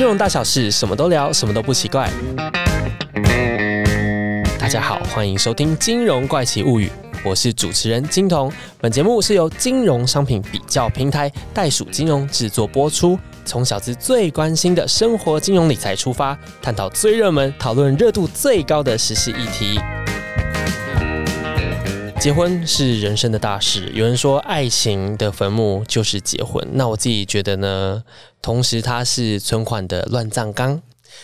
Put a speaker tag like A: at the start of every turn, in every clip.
A: 金融大小事，什么都聊，什么都不奇怪。大家好，欢迎收听《金融怪奇物语》，我是主持人金童。本节目是由金融商品比较平台袋鼠金融制作播出，从小资最关心的生活金融理财出发，探讨最热门、讨论热度最高的时事议题。结婚是人生的大事，有人说爱情的坟墓就是结婚，那我自己觉得呢，同时它是存款的乱葬岗。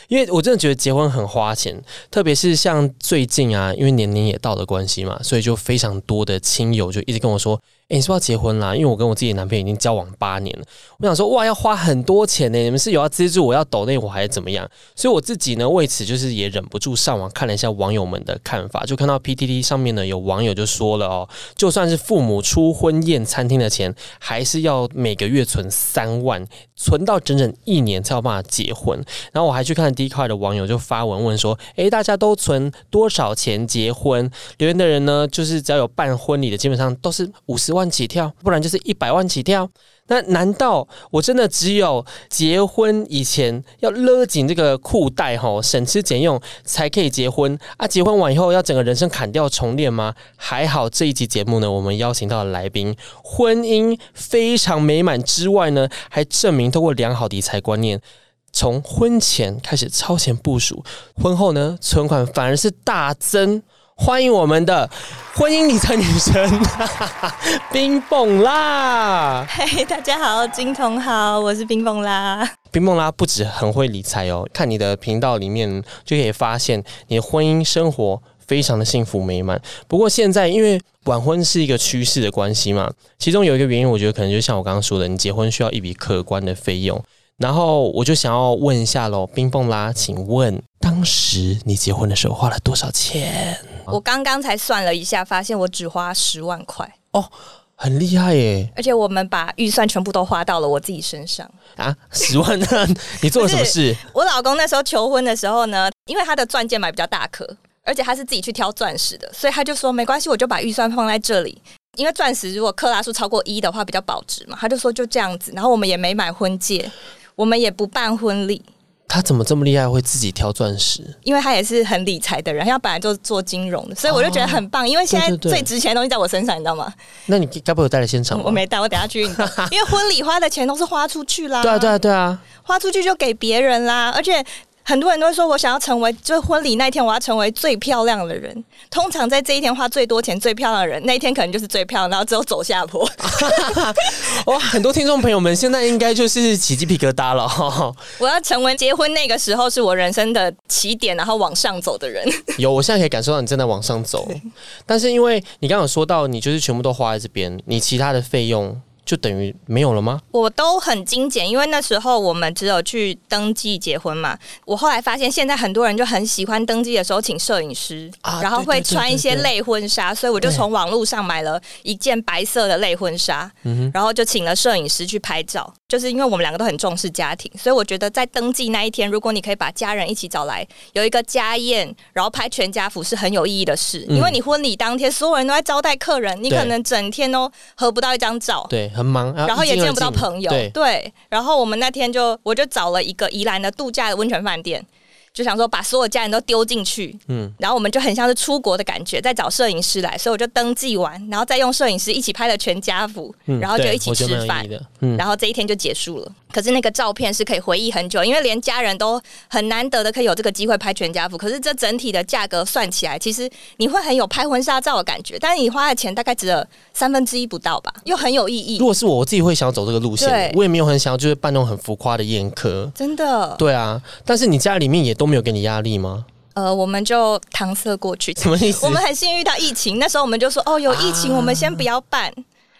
A: 因为我真的觉得结婚很花钱，特别是像最近啊，因为年龄也到了关系嘛，所以就非常多的亲友就一直跟我说。哎，你是不是要结婚啦？因为我跟我自己的男朋友已经交往八年了，我想说哇，要花很多钱呢。你们是有要资助我要抖那我还是怎么样？所以我自己呢，为此就是也忍不住上网看了一下网友们的看法，就看到 PTT 上面呢有网友就说了哦，就算是父母出婚宴餐厅的钱，还是要每个月存三万，存到整整一年才有办法结婚。然后我还去看 d 块的网友就发文问说，哎，大家都存多少钱结婚？留言的人呢，就是只要有办婚礼的，基本上都是五十。万起跳，不然就是一百万起跳。那难道我真的只有结婚以前要勒紧这个裤带哈，省吃俭用才可以结婚啊？结婚完以后要整个人生砍掉重练吗？还好这一集节目呢，我们邀请到的来宾，婚姻非常美满之外呢，还证明通过良好的理财观念，从婚前开始超前部署，婚后呢存款反而是大增。欢迎我们的婚姻理财女神 冰蹦啦！
B: 嘿，大家好，金童好，我是冰蹦啦。
A: 冰蹦啦不止很会理财哦，看你的频道里面就可以发现你的婚姻生活非常的幸福美满。不过现在因为晚婚是一个趋势的关系嘛，其中有一个原因，我觉得可能就像我刚刚说的，你结婚需要一笔可观的费用。然后我就想要问一下喽，冰蹦啦，请问当时你结婚的时候花了多少钱？
B: 我刚刚才算了一下，发现我只花十万块
A: 哦，很厉害耶！
B: 而且我们把预算全部都花到了我自己身上
A: 啊，十万呢？你做了什么事？
B: 我老公那时候求婚的时候呢，因为他的钻戒买比较大颗，而且他是自己去挑钻石的，所以他就说没关系，我就把预算放在这里。因为钻石如果克拉数超过一的话比较保值嘛，他就说就这样子。然后我们也没买婚戒。我们也不办婚礼。
A: 他怎么这么厉害，会自己挑钻石？
B: 因为他也是很理财的人，他本来就做金融的，所以我就觉得很棒。因为现在最值钱的东西在我身上，你知道吗？
A: 那你该不会带来现场？
B: 我没带，我等下去运动。因为婚礼花的钱都是花出去啦。
A: 对啊，对啊，对啊，
B: 花出去就给别人啦，而且。很多人都会说，我想要成为，就是婚礼那天，我要成为最漂亮的人。通常在这一天花最多钱、最漂亮的人，那一天可能就是最漂亮，然后只有走下坡。
A: 哇，很多听众朋友们现在应该就是起鸡皮疙瘩了。
B: 我要成为结婚那个时候是我人生的起点，然后往上走的人。
A: 有，我现在可以感受到你正在往上走。但是因为你刚刚有说到，你就是全部都花在这边，你其他的费用。就等于没有了吗？
B: 我都很精简，因为那时候我们只有去登记结婚嘛。我后来发现，现在很多人就很喜欢登记的时候请摄影师，然后会穿一些类婚纱，所以我就从网络上买了一件白色的类婚纱，然后就请了摄影师去拍照。就是因为我们两个都很重视家庭，所以我觉得在登记那一天，如果你可以把家人一起找来，有一个家宴，然后拍全家福是很有意义的事。因为你婚礼当天所有人都在招待客人，你可能整天都合不到一张照。
A: 对。很忙，
B: 然后也见不到朋友。对，然后我们那天就我就找了一个宜兰的度假的温泉饭店。就想说把所有家人都丢进去，嗯，然后我们就很像是出国的感觉，在找摄影师来，所以我就登记完，然后再用摄影师一起拍了全家福，然后就一起吃饭，然后这一天就结束了。可是那个照片是可以回忆很久，因为连家人都很难得的可以有这个机会拍全家福。可是这整体的价格算起来，其实你会很有拍婚纱照的感觉，但是你花的钱大概只有三分之一不到吧，又很有意义。
A: 如果是我，我自己会想要走这个路线，我也没有很想要就是办那种很浮夸的宴客，
B: 真的。
A: 对啊，但是你家里面也都。没有给你压力吗？
B: 呃，我们就搪塞过去。
A: 什么意思？
B: 我们很幸运遇到疫情，那时候我们就说，哦，有疫情，我们先不要办。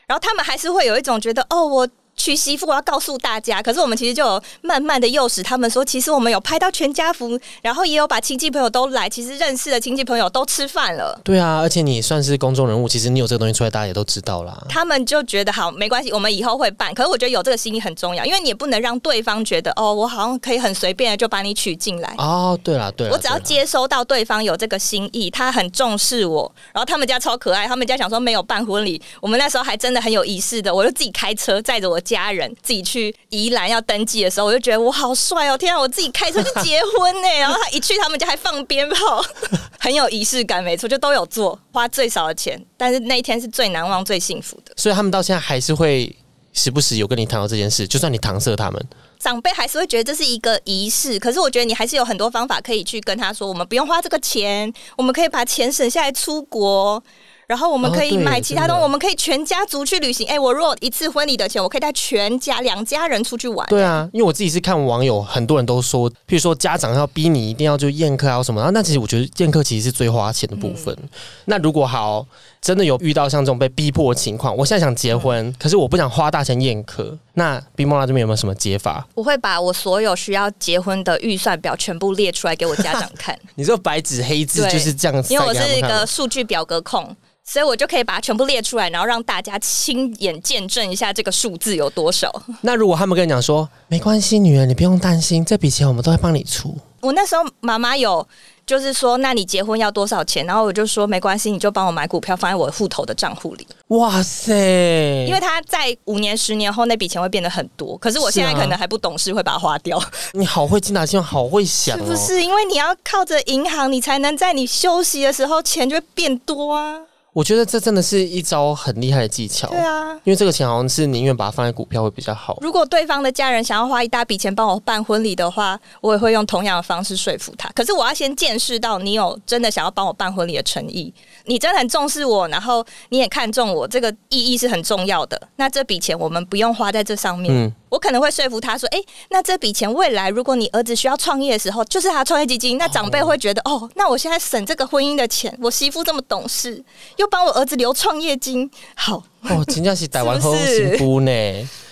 B: 然后他们还是会有一种觉得，哦，我。娶媳妇我要告诉大家，可是我们其实就有慢慢的诱使他们说，其实我们有拍到全家福，然后也有把亲戚朋友都来，其实认识的亲戚朋友都吃饭了。
A: 对啊，而且你算是公众人物，其实你有这个东西出来，大家也都知道啦。
B: 他们就觉得好没关系，我们以后会办。可是我觉得有这个心意很重要，因为你也不能让对方觉得哦，我好像可以很随便的就把你娶进来。
A: 哦，对了对了，
B: 我只要接收到对方有这个心意，他很重视我，然后他们家超可爱，他们家想说没有办婚礼，我们那时候还真的很有仪式的，我就自己开车载着我家。人自己去宜兰要登记的时候，我就觉得我好帅哦！天啊，我自己开车去结婚呢。然后他一去他们家还放鞭炮，很有仪式感，没错，就都有做，花最少的钱，但是那一天是最难忘、最幸福的。
A: 所以他们到现在还是会时不时有跟你谈到这件事，就算你搪塞他们。
B: 长辈还是会觉得这是一个仪式，可是我觉得你还是有很多方法可以去跟他说，我们不用花这个钱，我们可以把钱省下来出国。然后我们可以买其他东西，我们可以全家族去旅行。哎，我如果一次婚礼的钱，我可以带全家两家人出去玩。
A: 对啊，因为我自己是看网友，很多人都说，譬如说家长要逼你一定要就宴客啊什么，然后那其实我觉得宴客其实是最花钱的部分。那如果好真的有遇到像这种被逼迫的情况，我现在想结婚，可是我不想花大钱宴客，那 B 莫拉这边有没有什么解法？
B: 我会把我所有需要结婚的预算表全部列出来给我家长看。
A: 你这白纸黑字就是这样，
B: 因为我是一个数据表格控。所以我就可以把它全部列出来，然后让大家亲眼见证一下这个数字有多少。
A: 那如果他们跟你讲说，没关系，女儿你不用担心，这笔钱我们都会帮你出。
B: 我那时候妈妈有就是说，那你结婚要多少钱？然后我就说没关系，你就帮我买股票放在我户头的账户里。
A: 哇塞！
B: 因为他在五年、十年后那笔钱会变得很多，可是我现在可能还不懂事，会把它花掉。
A: 你好会精打细算，好会想，
B: 是不是？因为你要靠着银行，你才能在你休息的时候钱就会变多啊。
A: 我觉得这真的是一招很厉害的技巧。
B: 对啊，
A: 因为这个钱好像是宁愿把它放在股票会比较好。
B: 如果对方的家人想要花一大笔钱帮我办婚礼的话，我也会用同样的方式说服他。可是我要先见识到你有真的想要帮我办婚礼的诚意，你真的很重视我，然后你也看中我，这个意义是很重要的。那这笔钱我们不用花在这上面。嗯。我可能会说服他说：“哎，那这笔钱未来如果你儿子需要创业的时候，就是他创业基金。那长辈会觉得，哦，那我现在省这个婚姻的钱，我媳妇这么懂事，又帮我儿子留创业金，好
A: 哦，金家喜逮完后幸福呢。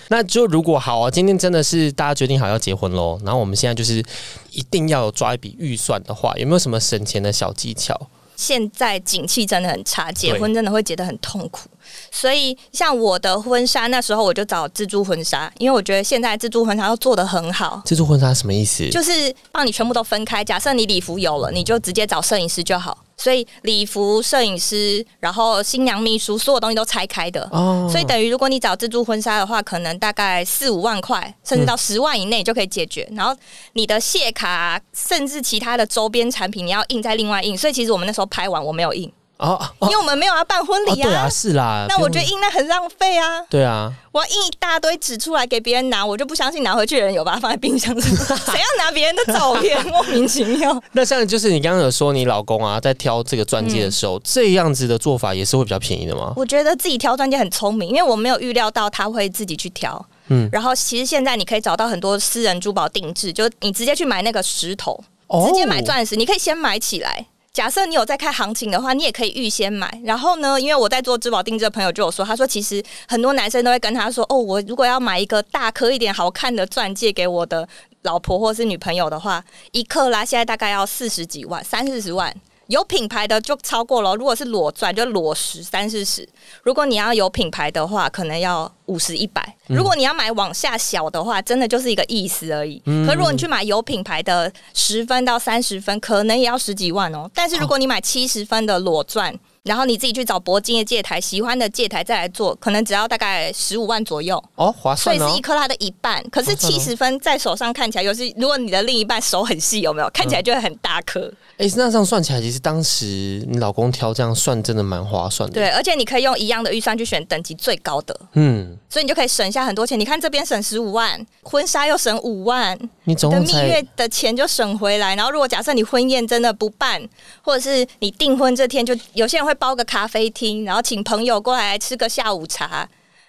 A: 那就如果好啊，今天真的是大家决定好要结婚喽，然后我们现在就是一定要有抓一笔预算的话，有没有什么省钱的小技巧？”
B: 现在景气真的很差，结婚真的会结得很痛苦。所以像我的婚纱，那时候我就找自助婚纱，因为我觉得现在自助婚纱都做的很好。
A: 自助婚纱什么意思？
B: 就是帮你全部都分开。假设你礼服有了，你就直接找摄影师就好。所以礼服、摄影师，然后新娘秘书，所有东西都拆开的。哦。所以等于如果你找自助婚纱的话，可能大概四五万块，甚至到十万以内就可以解决。然后你的谢卡，甚至其他的周边产品，你要印再另外印。所以其实我们那时候拍完，我没有印。哦，因为我们没有要办婚礼
A: 呀，对啊，是啦。
B: 那我觉得印那很浪费啊。
A: 对啊，
B: 我要印一大堆纸出来给别人拿，我就不相信拿回去的人有把它放在冰箱里。谁要拿别人的照片？莫名其妙。
A: 那像就是你刚刚有说你老公啊，在挑这个钻戒的时候，这样子的做法也是会比较便宜的吗？
B: 我觉得自己挑钻戒很聪明，因为我没有预料到他会自己去挑。嗯，然后其实现在你可以找到很多私人珠宝定制，就你直接去买那个石头，直接买钻石，你可以先买起来。假设你有在看行情的话，你也可以预先买。然后呢，因为我在做珠宝定制的朋友就有说，他说其实很多男生都会跟他说，哦，我如果要买一个大颗一点、好看的钻戒给我的老婆或是女朋友的话，一克拉现在大概要四十几万、三四十万。有品牌的就超过了，如果是裸钻就裸十三四十。如果你要有品牌的话，可能要五十一百。如果你要买往下小的话，真的就是一个意思而已。可如果你去买有品牌的十分到三十分，可能也要十几万哦。但是如果你买七十分的裸钻，然后你自己去找铂金的戒台，喜欢的戒台再来做，可能只要大概十五万左右
A: 哦，划算
B: 哦。所以是一克拉的一半，可是七十分在手上看起来，有时如果你的另一半手很细，有没有看起来就会很大颗？
A: 哎，那这样算起来，其实当时你老公挑这样算真的蛮划算的。
B: 对，而且你可以用一样的预算去选等级最高的，嗯，所以你就可以省下很多钱。你看这边省十五万，婚纱又省五万，
A: 你的
B: 蜜月的钱就省回来。然后如果假设你婚宴真的不办，或者是你订婚这天就有些人会包个咖啡。厅，然后请朋友过来吃个下午茶，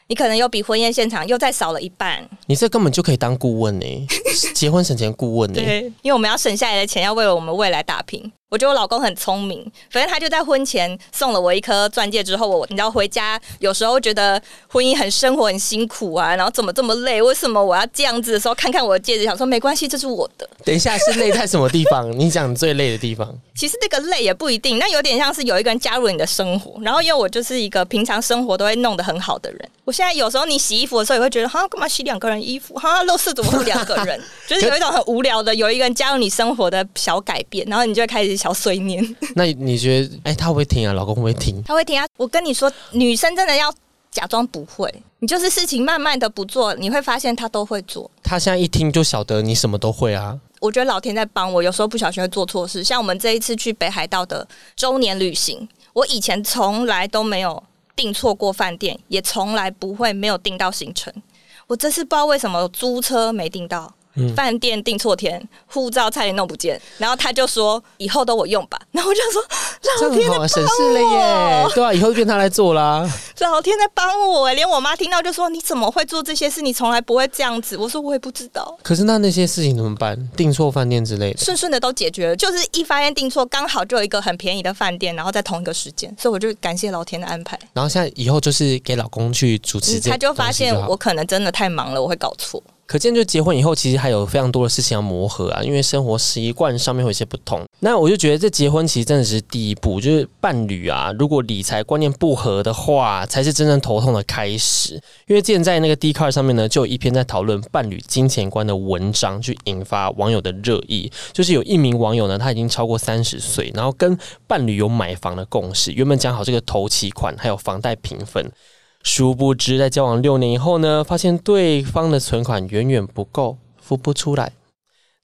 B: 你可能又比婚宴现场又再少了一半。
A: 你这根本就可以当顾问呢，结婚省钱顾问呢。
B: 对，因为我们要省下来的钱，要为了我们未来打拼。我觉得我老公很聪明，反正他就在婚前送了我一颗钻戒，之后我你知道回家有时候觉得婚姻很生活很辛苦啊，然后怎么这么累？为什么我要这样子的时候看看我的戒指，想说没关系，这是我的。
A: 等一下是累在什么地方？你讲最累的地方？
B: 其实那个累也不一定，那有点像是有一个人加入你的生活，然后因为我就是一个平常生活都会弄得很好的人，我现在有时候你洗衣服的时候也会觉得，哈，干嘛洗两个人衣服？哈，露色怎么会两个人？就是有一种很无聊的，有一个人加入你生活的小改变，然后你就会开始小碎念。
A: 那你觉得，哎，他会不会听啊？老公会不会听？
B: 他会听啊！我跟你说，女生真的要假装不会，你就是事情慢慢的不做，你会发现他都会做。
A: 他现在一听就晓得你什么都会啊。
B: 我觉得老天在帮我，有时候不小心会做错事。像我们这一次去北海道的周年旅行，我以前从来都没有订错过饭店，也从来不会没有订到行程。我这次不知道为什么租车没订到。饭店订错天，护照差点弄不见，然后他就说以后都我用吧。然后我就说老天在
A: 省事了耶，对啊，以后就变他来做啦。
B: 老天在帮我，连我妈听到就说你怎么会做这些事？你从来不会这样子。我说我也不知道。
A: 可是那那些事情怎么办？订错饭店之类的，
B: 顺顺的都解决了。就是一发现订错，刚好就有一个很便宜的饭店，然后在同一个时间，所以我就感谢老天的安排。
A: 然后现在以后就是给老公去主持，
B: 他就发现我可能真的太忙了，我会搞错。
A: 可见，就结婚以后，其实还有非常多的事情要磨合啊，因为生活习惯上面会有一些不同。那我就觉得，这结婚其实真的是第一步，就是伴侣啊，如果理财观念不合的话，才是真正头痛的开始。因为之前在那个 Dcard 上面呢，就有一篇在讨论伴侣金钱观的文章，去引发网友的热议。就是有一名网友呢，他已经超过三十岁，然后跟伴侣有买房的共识，原本讲好这个头期款还有房贷平分。殊不知，在交往六年以后呢，发现对方的存款远远不够，付不出来。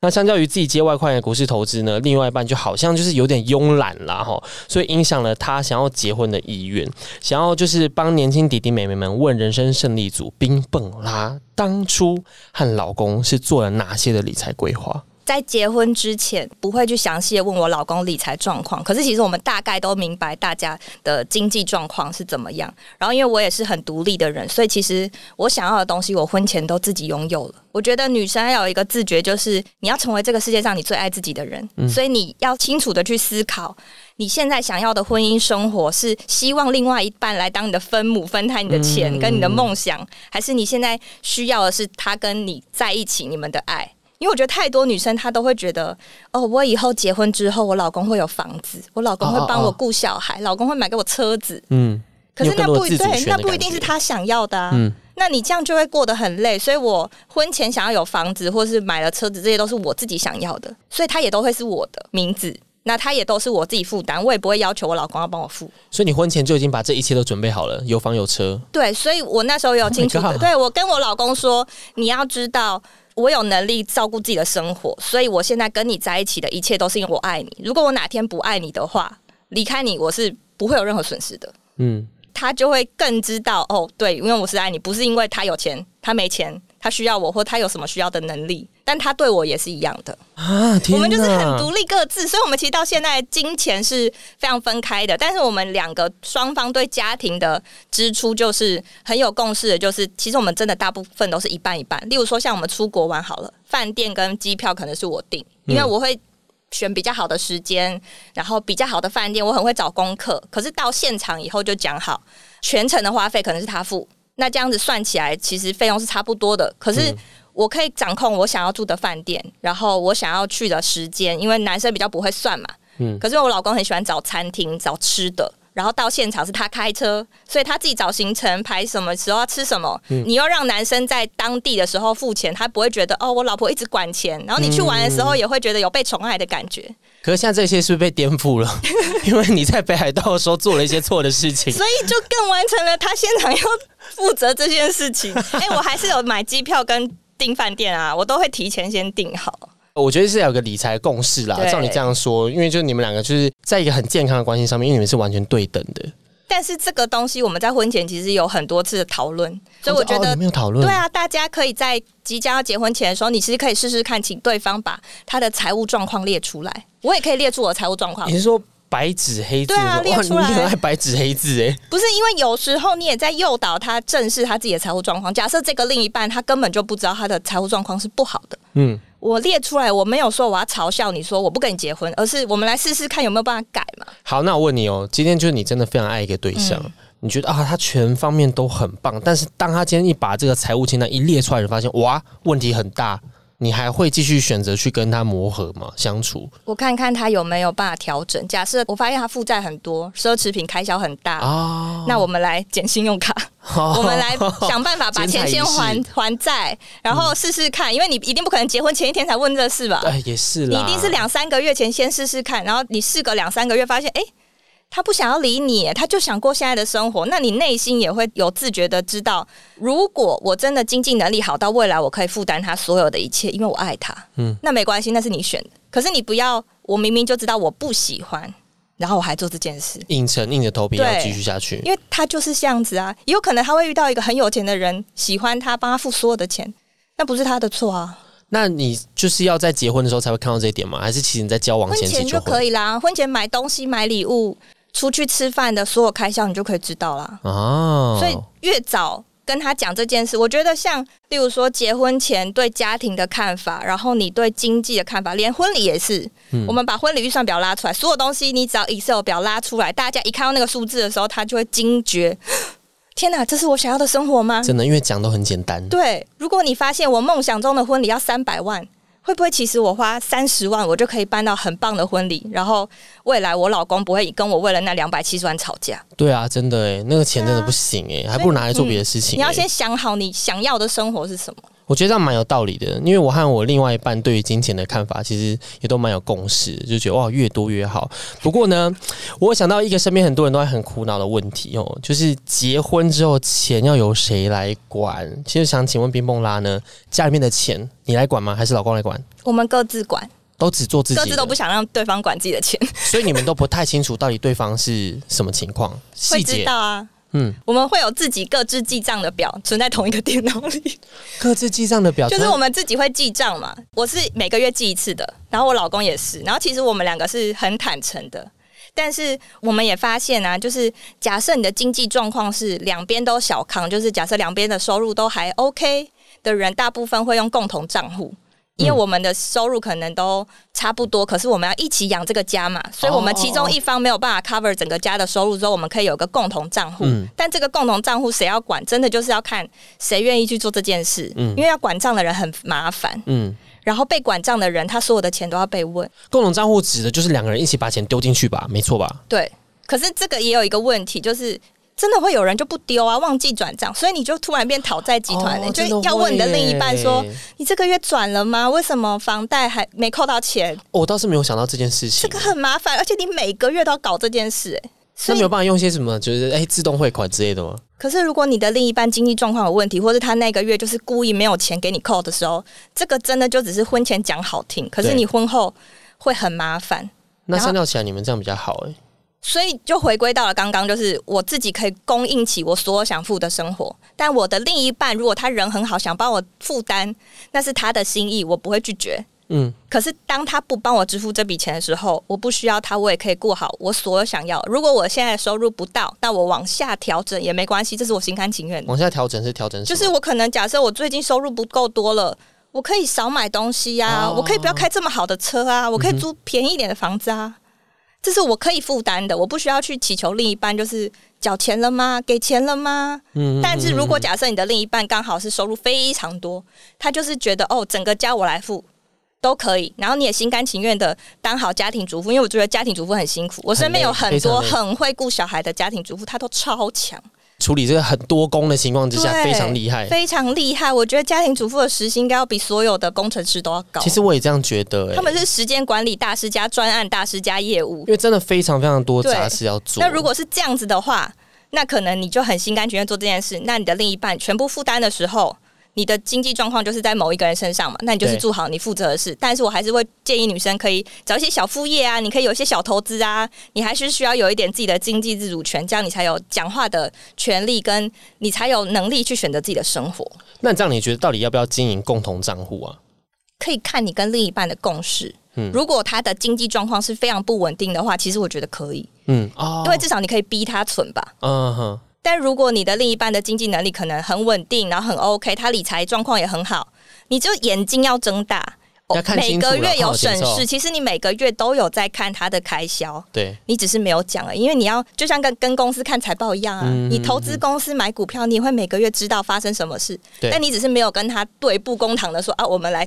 A: 那相较于自己接外快的股市投资呢，另外一半就好像就是有点慵懒啦哈，所以影响了他想要结婚的意愿，想要就是帮年轻弟弟妹妹们问人生胜利组冰蹦啦，当初和老公是做了哪些的理财规划？
B: 在结婚之前，不会去详细的问我老公理财状况。可是其实我们大概都明白大家的经济状况是怎么样。然后因为我也是很独立的人，所以其实我想要的东西，我婚前都自己拥有了。我觉得女生要有一个自觉，就是你要成为这个世界上你最爱自己的人。所以你要清楚的去思考，你现在想要的婚姻生活是希望另外一半来当你的分母，分摊你的钱跟你的梦想，还是你现在需要的是他跟你在一起，你们的爱。因为我觉得太多女生她都会觉得，哦，我以后结婚之后，我老公会有房子，我老公会帮我顾小孩，老公会买给我车子。嗯，可是那不对，那不一定是他想要的。嗯，那你这样就会过得很累。所以我婚前想要有房子，或是买了车子，这些都是我自己想要的，所以他也都会是我的名字。那他也都是我自己负担，我也不会要求我老公要帮我付。
A: 所以你婚前就已经把这一切都准备好了，有房有车。
B: 对，所以我那时候有清楚的，对我跟我老公说，你要知道。我有能力照顾自己的生活，所以我现在跟你在一起的一切都是因为我爱你。如果我哪天不爱你的话，离开你，我是不会有任何损失的。嗯，他就会更知道哦，对，因为我是爱你，不是因为他有钱，他没钱。他需要我，或他有什么需要的能力，但他对我也是一样的啊！我们就是很独立各自，所以我们其实到现在金钱是非常分开的，但是我们两个双方对家庭的支出就是很有共识的，就是其实我们真的大部分都是一半一半。例如说，像我们出国玩好了，饭店跟机票可能是我订，因为我会选比较好的时间，然后比较好的饭店，我很会找功课。可是到现场以后就讲好，全程的花费可能是他付。那这样子算起来，其实费用是差不多的。可是我可以掌控我想要住的饭店，然后我想要去的时间，因为男生比较不会算嘛。嗯。可是我老公很喜欢找餐厅、找吃的，然后到现场是他开车，所以他自己找行程、排什么时候要吃什么。你要让男生在当地的时候付钱，他不会觉得哦，我老婆一直管钱。然后你去玩的时候，也会觉得有被宠爱的感觉。
A: 可是现在这些是不是被颠覆了？因为你在北海道的时候做了一些错的事情，
B: 所以就更完成了他现场要负责这件事情。哎，我还是有买机票跟订饭店啊，我都会提前先订好。
A: 我觉得是有个理财共识啦，照你这样说，因为就你们两个就是在一个很健康的关系上面，因为你们是完全对等的。
B: 但是这个东西我们在婚前其实有很多次的讨论，所以我觉得
A: 没有讨论。
B: 对啊，大家可以在即将要结婚前的时候，你其实可以试试看，请对方把他的财务状况列出来。我也可以列出我的财务状况。
A: 你是说白纸黑字？对
B: 啊，列出来。
A: 你很爱白纸黑字哎？
B: 不是，因为有时候你也在诱导他正视他自己的财务状况。假设这个另一半他根本就不知道他的财务状况是不好的，嗯。我列出来，我没有说我要嘲笑你说我不跟你结婚，而是我们来试试看有没有办法改嘛。
A: 好，那我问你哦，今天就是你真的非常爱一个对象，你觉得啊他全方面都很棒，但是当他今天一把这个财务清单一列出来，就发现哇问题很大。你还会继续选择去跟他磨合吗？相处？
B: 我看看他有没有办法调整。假设我发现他负债很多，奢侈品开销很大，那我们来减信用卡，我们来想办法 把钱先还还债，然后试试看。因为你一定不可能结婚前一天才问这事吧？
A: 对，也是。
B: 你一定是两三个月前先试试看，然后你试个两三个月，发现哎。他不想要理你，他就想过现在的生活。那你内心也会有自觉的知道，如果我真的经济能力好到未来，我可以负担他所有的一切，因为我爱他。嗯，那没关系，那是你选的。可是你不要，我明明就知道我不喜欢，然后我还做这件事，
A: 硬撑硬着头皮要继续下去。
B: 因为他就是这样子啊，也有可能他会遇到一个很有钱的人，喜欢他，帮他付所有的钱，那不是他的错啊。
A: 那你就是要在结婚的时候才会看到这一点吗？还是其实你在交往
B: 前就可以啦？婚前买东西、买礼物。出去吃饭的所有开销，你就可以知道了。哦，所以越早跟他讲这件事，我觉得像例如说结婚前对家庭的看法，然后你对经济的看法，连婚礼也是。我们把婚礼预算表拉出来，所有东西你只要 Excel 表拉出来，大家一看到那个数字的时候，他就会惊觉：天哪，这是我想要的生活吗？
A: 真的，因为讲都很简单。
B: 对，如果你发现我梦想中的婚礼要三百万。会不会其实我花三十万，我就可以办到很棒的婚礼？然后未来我老公不会跟我为了那两百七十万吵架？
A: 对啊，真的哎，那个钱真的不行哎，还不如拿来做别的事情。
B: 你要先想好你想要的生活是什么。
A: 我觉得这样蛮有道理的，因为我和我另外一半对于金钱的看法其实也都蛮有共识，就觉得哇越多越好。不过呢，我想到一个身边很多人都在很苦恼的问题哦，就是结婚之后钱要由谁来管？其实想请问冰蹦拉呢，家里面的钱你来管吗？还是老公来管？
B: 我们各自管，
A: 都只做自己，
B: 各自都不想让对方管自己的钱，
A: 所以你们都不太清楚到底对方是什么情况，
B: 细节啊。嗯，我们会有自己各自记账的表存在同一个电脑里。
A: 各自记账的表
B: 就是我们自己会记账嘛。我是每个月记一次的，然后我老公也是。然后其实我们两个是很坦诚的，但是我们也发现啊，就是假设你的经济状况是两边都小康，就是假设两边的收入都还 OK 的人，大部分会用共同账户。因为我们的收入可能都差不多，可是我们要一起养这个家嘛，所以我们其中一方没有办法 cover 整个家的收入之后，我们可以有个共同账户。但这个共同账户谁要管，真的就是要看谁愿意去做这件事。嗯，因为要管账的人很麻烦。嗯，然后被管账的人，他所有的钱都要被问。
A: 共同账户指的就是两个人一起把钱丢进去吧，没错吧？
B: 对。可是这个也有一个问题，就是。真的会有人就不丢啊，忘记转账，所以你就突然变讨债集团了，就要问你的另一半说：“你这个月转了吗？为什么房贷还没扣到钱？”
A: 我倒是没有想到这件事情，
B: 这个很麻烦，而且你每个月都要搞这件事，哎，
A: 那没有办法用些什么，就是哎自动汇款之类的吗？
B: 可是如果你的另一半经济状况有问题，或者他那个月就是故意没有钱给你扣的时候，这个真的就只是婚前讲好听，可是你婚后会很麻烦。
A: 那相较起来，你们这样比较好哎。
B: 所以就回归到了刚刚，就是我自己可以供应起我所有想付的生活，但我的另一半如果他人很好，想帮我负担，那是他的心意，我不会拒绝。嗯，可是当他不帮我支付这笔钱的时候，我不需要他，我也可以过好我所有想要。如果我现在收入不到，那我往下调整也没关系，这是我心甘情愿的。
A: 往下调整是调整，
B: 就是我可能假设我最近收入不够多了，我可以少买东西呀，我可以不要开这么好的车啊，我可以租便宜一点的房子啊。这是我可以负担的，我不需要去祈求另一半就是缴钱了吗？给钱了吗？嗯。但是如果假设你的另一半刚好是收入非常多，他就是觉得哦，整个家我来付都可以，然后你也心甘情愿的当好家庭主妇，因为我觉得家庭主妇很辛苦。我身边有很多很会顾小孩的家庭主妇，她都超强。
A: 处理这个很多工的情况之下，非常厉害，
B: 非常厉害。我觉得家庭主妇的时薪应该要比所有的工程师都要高。
A: 其实我也这样觉得，
B: 他们是时间管理大师加专案大师加业务，
A: 因为真的非常非常多杂事要做。
B: 那如果是这样子的话，那可能你就很心甘情愿做这件事。那你的另一半全部负担的时候。你的经济状况就是在某一个人身上嘛，那你就是做好你负责的事。但是我还是会建议女生可以找一些小副业啊，你可以有一些小投资啊，你还是需要有一点自己的经济自主权，这样你才有讲话的权利，跟你才有能力去选择自己的生活。
A: 那这样你觉得到底要不要经营共同账户啊？
B: 可以看你跟另一半的共识。嗯，如果他的经济状况是非常不稳定的话，其实我觉得可以。嗯，哦，因为至少你可以逼他存吧。嗯哼。但如果你的另一半的经济能力可能很稳定，然后很 OK，他理财状况也很好，你就眼睛要睁大，每个月有省事，其实你每个月都有在看他的开销，
A: 对，
B: 你只是没有讲了，因为你要就像跟跟公司看财报一样啊，你投资公司买股票，你会每个月知道发生什么事，但你只是没有跟他对簿公堂的说啊，我们来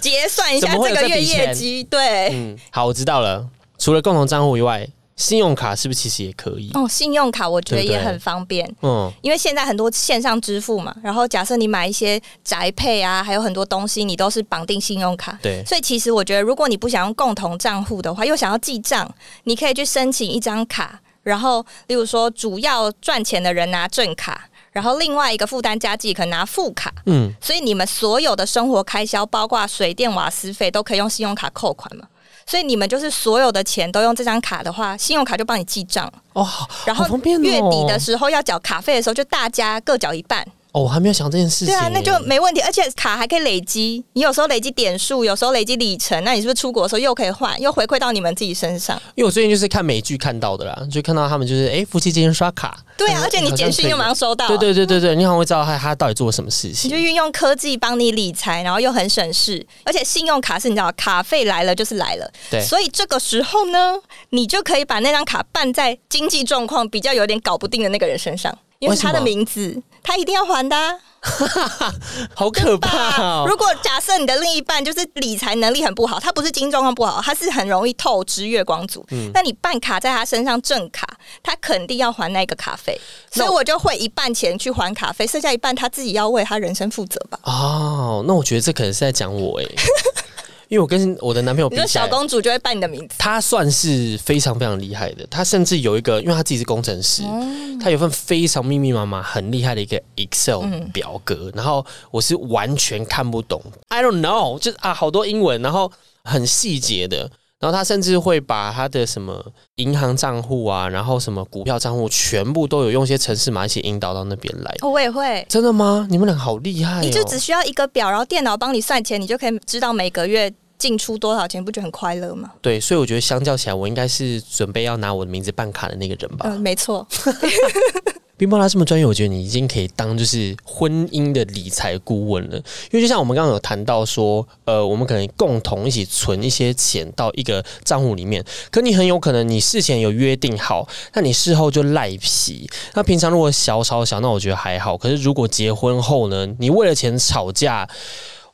B: 结算一下 这个月业绩，对，嗯，
A: 好，我知道了，除了共同账户以外。信用卡是不是其实也可以？
B: 哦，信用卡我觉得也很方便。嗯，因为现在很多线上支付嘛，然后假设你买一些宅配啊，还有很多东西，你都是绑定信用卡。
A: 对，
B: 所以其实我觉得，如果你不想用共同账户的话，又想要记账，你可以去申请一张卡，然后例如说主要赚钱的人拿正卡，然后另外一个负担家计可能拿副卡，嗯，所以你们所有的生活开销，包括水电瓦斯费，都可以用信用卡扣款嘛。所以你们就是所有的钱都用这张卡的话，信用卡就帮你记账哦。然后月底的时候要缴卡费的时候，就大家各缴一半。
A: 哦，我还没有想这件事情。对
B: 啊，那就没问题，而且卡还可以累积。你有时候累积点数，有时候累积里程，那你是不是出国的时候又可以换，又回馈到你们自己身上？
A: 因为我最近就是看美剧看到的啦，就看到他们就是哎，夫妻之间刷卡。
B: 对啊，而且你简讯又马上收到。
A: 对对对对对，你好像会知道他他到底做了什么事情。
B: 你就运用科技帮你理财，然后又很省事，而且信用卡是你知道卡费来了就是来了。
A: 对，
B: 所以这个时候呢，你就可以把那张卡办在经济状况比较有点搞不定的那个人身上，因为他的名字，他一定要还的。
A: 好可怕！
B: 如果假设你的另一半就是理财能力很不好，他不是经济状况不好，他是很容易透支月光族。那你办卡在他身上正卡，他肯定要还那个卡费，所以我就会一半钱去还卡费，剩下一半他自己要为他人生负责吧。
A: 哦，那我觉得这可能是在讲我哎。因为我跟我的男朋友比，
B: 你小公主就会办你的名字。
A: 他算是非常非常厉害的，他甚至有一个，因为他自己是工程师，他有份非常密密麻麻、很厉害的一个 Excel 表格，然后我是完全看不懂，I don't know，就是啊，好多英文，然后很细节的，然后他甚至会把他的什么银行账户啊，然后什么股票账户，全部都有用一些程式码一起引导到那边来。
B: 我也会，
A: 真的吗？你们俩好厉害！
B: 你就只需要一个表，然后电脑帮你算钱，你就可以知道每个月。进出多少钱，不就很快乐吗？
A: 对，所以我觉得相较起来，我应该是准备要拿我的名字办卡的那个人吧。
B: 嗯，没错。
A: 冰波拉这么专业，我觉得你已经可以当就是婚姻的理财顾问了。因为就像我们刚刚有谈到说，呃，我们可能共同一起存一些钱到一个账户里面，可你很有可能你事前有约定好，那你事后就赖皮。那平常如果小吵小，那我觉得还好。可是如果结婚后呢，你为了钱吵架。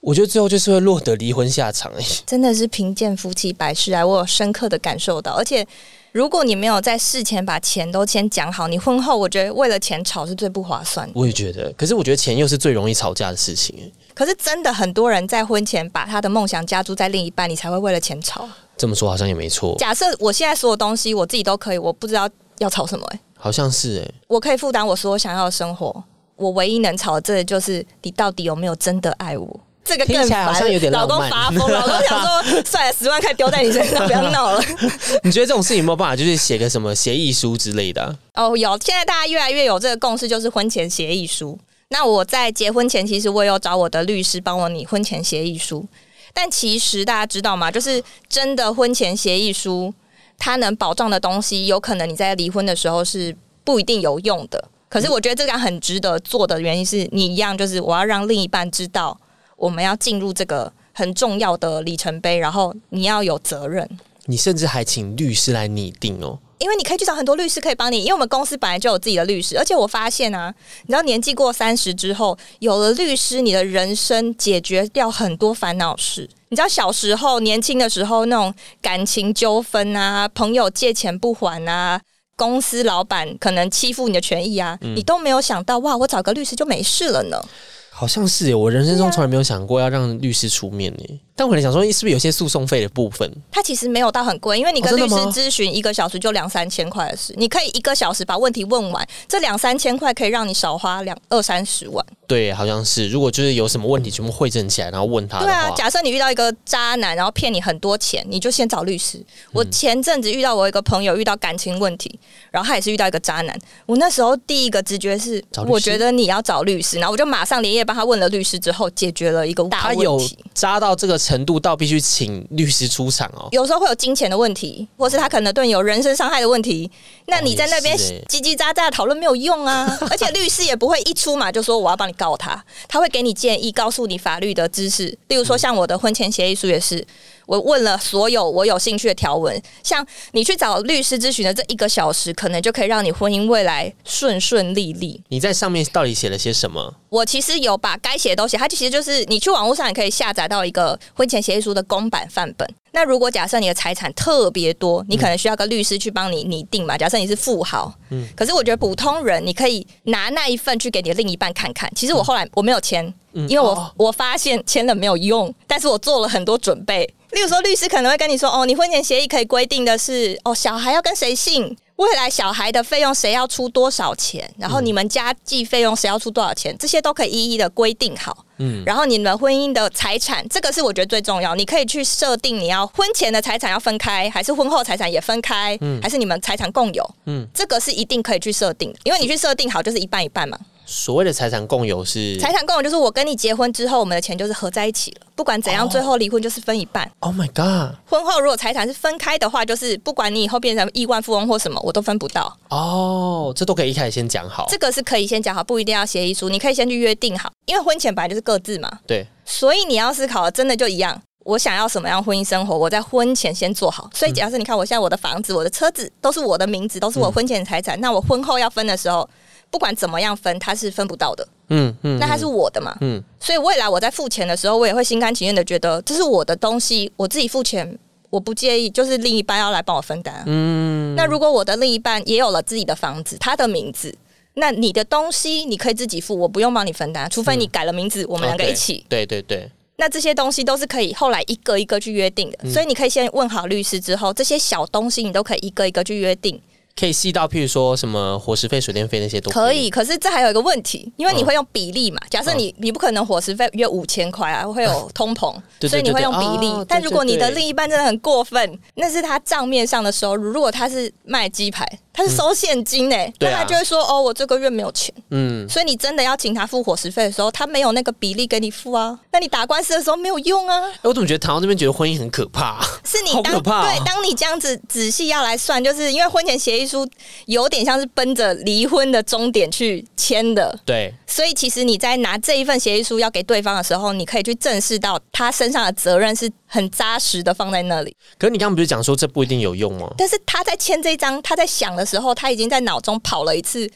A: 我觉得最后就是会落得离婚下场哎，
B: 真的是贫贱夫妻百事哀，我有深刻的感受到。而且，如果你没有在事前把钱都先讲好，你婚后我觉得为了钱吵是最不划算。
A: 我也觉得，可是我觉得钱又是最容易吵架的事情
B: 可是真的很多人在婚前把他的梦想加注在另一半，你才会为了钱吵。
A: 这么说好像也没错。
B: 假设我现在所有东西我自己都可以，我不知道要吵什么哎。
A: 好像是哎，
B: 我可以负担我所有想要的生活，我唯一能吵的这就是你到底有没有真的爱我。这个
A: 听起来好像有点
B: 老公发疯，老公想说，算了，十万块丢在你身上，不要闹了。
A: 你觉得这种事情有没有办法，就是写个什么协议书之类的？
B: 哦，有，现在大家越来越有这个共识，就是婚前协议书。那我在结婚前，其实我有找我的律师帮我拟婚前协议书。但其实大家知道吗？就是真的婚前协议书，它能保障的东西，有可能你在离婚的时候是不一定有用的。可是我觉得这个很值得做的原因是你一样，就是我要让另一半知道。我们要进入这个很重要的里程碑，然后你要有责任。
A: 你甚至还请律师来拟定哦，
B: 因为你可以去找很多律师可以帮你，因为我们公司本来就有自己的律师，而且我发现啊，你知道年纪过三十之后，有了律师，你的人生解决掉很多烦恼事。你知道小时候年轻的时候那种感情纠纷啊，朋友借钱不还啊，公司老板可能欺负你的权益啊，你都没有想到哇，我找个律师就没事了呢。
A: 好像是我人生中从来没有想过要让律师出面呢。但我可能想说，是不是有些诉讼费的部分？
B: 它其实没有到很贵，因为你跟律师咨询一个小时就两三千块的事，你可以一个小时把问题问完，这两三千块可以让你少花两二三十万。
A: 对，好像是。如果就是有什么问题，全部汇整起来，然后问他。
B: 对啊，假设你遇到一个渣男，然后骗你很多钱，你就先找律师。我前阵子遇到我一个朋友遇到感情问题，然后他也是遇到一个渣男。我那时候第一个直觉是，我觉得你要找律师，然后我就马上连夜帮他问了律师，之后解决了一个大问题。
A: 渣到这个程度，到必须请律师出场哦。
B: 有时候会有金钱的问题，或是他可能对你有人身伤害的问题，那你在那边叽叽喳喳讨论没有用啊。而且律师也不会一出马就说我要帮你告他，他会给你建议，告诉你法律的知识。例如说，像我的婚前协议书也是。我问了所有我有兴趣的条文，像你去找律师咨询的这一个小时，可能就可以让你婚姻未来顺顺利利。
A: 你在上面到底写了些什么？
B: 我其实有把该写的都写，它其实就是你去网络上也可以下载到一个婚前协议书的公版范本。那如果假设你的财产特别多，你可能需要个律师去帮你拟定嘛？假设你是富豪，嗯，可是我觉得普通人你可以拿那一份去给你的另一半看看。其实我后来我没有签，因为我我发现签了没有用，但是我做了很多准备。例如说，律师可能会跟你说：“哦，你婚前协议可以规定的是，哦，小孩要跟谁姓，未来小孩的费用谁要出多少钱，然后你们家计费用谁要出多少钱，这些都可以一一的规定好。嗯，然后你们婚姻的财产，这个是我觉得最重要。你可以去设定你要婚前的财产要分开，还是婚后财产也分开，嗯，还是你们财产共有，嗯，这个是一定可以去设定的，因为你去设定好就是一半一半嘛。
A: 所谓的财产共有是
B: 财产共有，就是我跟你结婚之后，我们的钱就是合在一起了。不管怎样，最后离婚就是分一半。
A: Oh my god！
B: 婚后如果财产是分开的话，就是不管你以后变成亿万富翁或什么，我都分不到。
A: 哦，这都可以一开始先讲好。
B: 这个是可以先讲好，不一定要协议书，你可以先去约定好。因为婚前本来就是各自嘛。
A: 对。
B: 所以你要思考的真的就一样，我想要什么样婚姻生活，我在婚前先做好。所以假设你看我现在我的房子、我的车子都是我的名字，都是我婚前的财产，那我婚后要分的时候。不管怎么样分，它是分不到的。嗯嗯，那它是我的嘛。嗯，所以未来我在付钱的时候，我也会心甘情愿的觉得这是我的东西，我自己付钱，我不介意，就是另一半要来帮我分担。嗯，那如果我的另一半也有了自己的房子，他的名字，那你的东西你可以自己付，我不用帮你分担，除非你改了名字，我们两个一起。
A: 对对对。
B: 那这些东西都是可以后来一个一个去约定的，所以你可以先问好律师之后，这些小东西你都可以一个一个去约定。
A: 可以细到，譬如说什么伙食费、水电费那些都
B: 可以。可是这还有一个问题，因为你会用比例嘛？假设你你不可能伙食费约五千块啊，会有通膨，所以你会用比例。但如果你的另一半真的很过分，那是他账面上的收入。如果他是卖鸡排。他是收现金诶，那他就会说哦，我这个月没有钱，嗯，所以你真的要请他付伙食费的时候，他没有那个比例给你付啊，那你打官司的时候没有用啊。
A: 我怎么觉得唐到这边觉得婚姻很可怕？
B: 是你当对，当你这样子仔细要来算，就是因为婚前协议书有点像是奔着离婚的终点去签的，
A: 对，
B: 所以其实你在拿这一份协议书要给对方的时候，你可以去正视到他身上的责任是很扎实的放在那里。
A: 可是你刚刚不是讲说这不一定有用吗？
B: 但是他在签这张，他在想的时候，他已经在脑中跑了一次。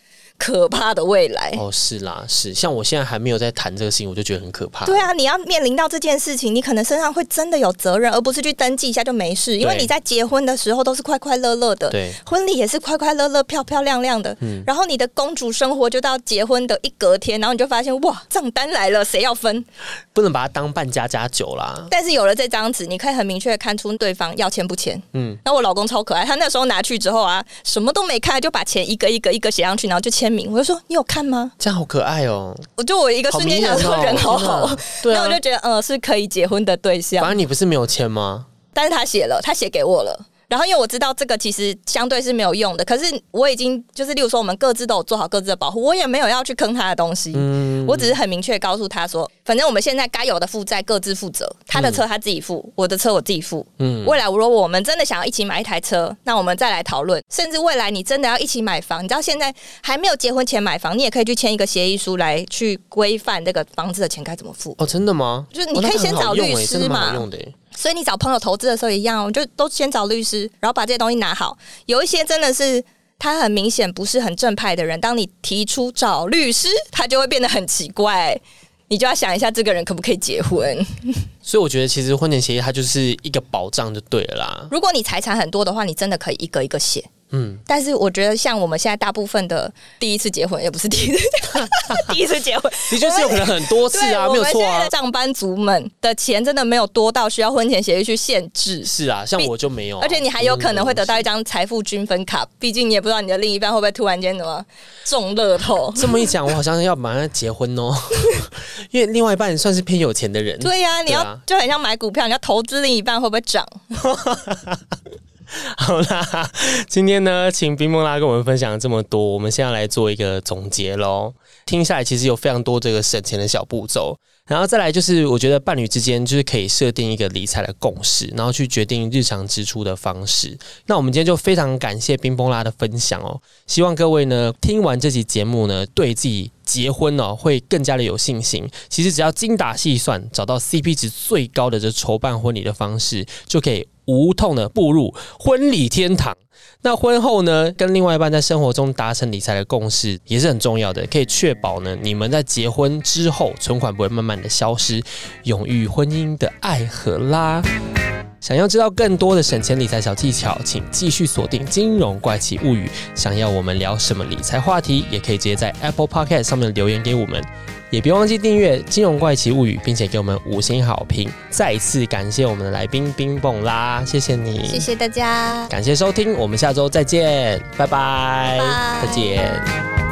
B: 可怕的未来
A: 哦，是啦，是像我现在还没有在谈这个事情，我就觉得很可怕。
B: 对啊，你要面临到这件事情，你可能身上会真的有责任，而不是去登记一下就没事。因为你在结婚的时候都是快快乐乐的，
A: 对，
B: 婚礼也是快快乐乐、漂漂亮亮的。嗯，然后你的公主生活就到结婚的一隔天，然后你就发现哇，账单来了，谁要分？
A: 不能把它当半家家酒啦。
B: 但是有了这张纸，你可以很明确的看出对方要签不签。嗯，那我老公超可爱，他那时候拿去之后啊，什么都没看，就把钱一个一个一个写上去，然后就签名。我就说你有。看吗？
A: 这样好可爱哦！
B: 我就我一个瞬间想说人好好，那我就觉得嗯是可以结婚的对象。
A: 反正你不是没有签吗？
B: 但是他写了，他写给我了。然后因为我知道这个其实相对是没有用的，可是我已经就是，例如说我们各自都有做好各自的保护，我也没有要去坑他的东西。嗯，我只是很明确告诉他说，反正我们现在该有的负债各自负责，他的车他自己付，我的车我自己付。嗯，未来如果我们真的想要一起买一台车，那我们再来讨论。甚至未来你真的要一起买房，你知道现在还没有结婚前买房，你也可以去签一个协议书来去规范这个房子的钱该怎么付。
A: 哦，真的吗？
B: 就是你可以先找律师嘛。所以你找朋友投资的时候一样，我就都先找律师，然后把这些东西拿好。有一些真的是他很明显不是很正派的人，当你提出找律师，他就会变得很奇怪。你就要想一下，这个人可不可以结婚？
A: 所以我觉得，其实婚前协议它就是一个保障，就对了啦。
B: 如果你财产很多的话，你真的可以一个一个写。嗯，但是我觉得像我们现在大部分的第一次结婚，也不是第一次，第一次结婚，
A: 的确是有可能很多次啊，没有错啊。
B: 上班族们的钱真的没有多到需要婚前协议去限制。
A: 是啊，像我就没有，
B: 而且你还有可能会得到一张财富均分卡，毕竟你也不知道你的另一半会不会突然间什么中乐透。
A: 这么一讲，我好像要马上结婚哦，因为另外一半算是偏有钱的人。
B: 对呀，你要就很像买股票，你要投资另一半会不会涨？
A: 好啦，今天呢，请冰梦拉跟我们分享这么多，我们现在来做一个总结喽。听下来，其实有非常多这个省钱的小步骤，然后再来就是，我觉得伴侣之间就是可以设定一个理财的共识，然后去决定日常支出的方式。那我们今天就非常感谢冰崩拉的分享哦，希望各位呢听完这期节目呢，对自己结婚哦会更加的有信心。其实只要精打细算，找到 CP 值最高的这筹办婚礼的方式，就可以。无痛的步入婚礼天堂。那婚后呢，跟另外一半在生活中达成理财的共识也是很重要的，可以确保呢，你们在结婚之后存款不会慢慢的消失，永浴婚姻的爱河啦。想要知道更多的省钱理财小技巧，请继续锁定《金融怪奇物语》。想要我们聊什么理财话题，也可以直接在 Apple Podcast 上面留言给我们。也别忘记订阅《金融怪奇物语》，并且给我们五星好评。再次感谢我们的来宾冰蹦啦，谢谢你，
B: 谢谢大家，
A: 感谢收听，我们下周再见，拜拜，再见。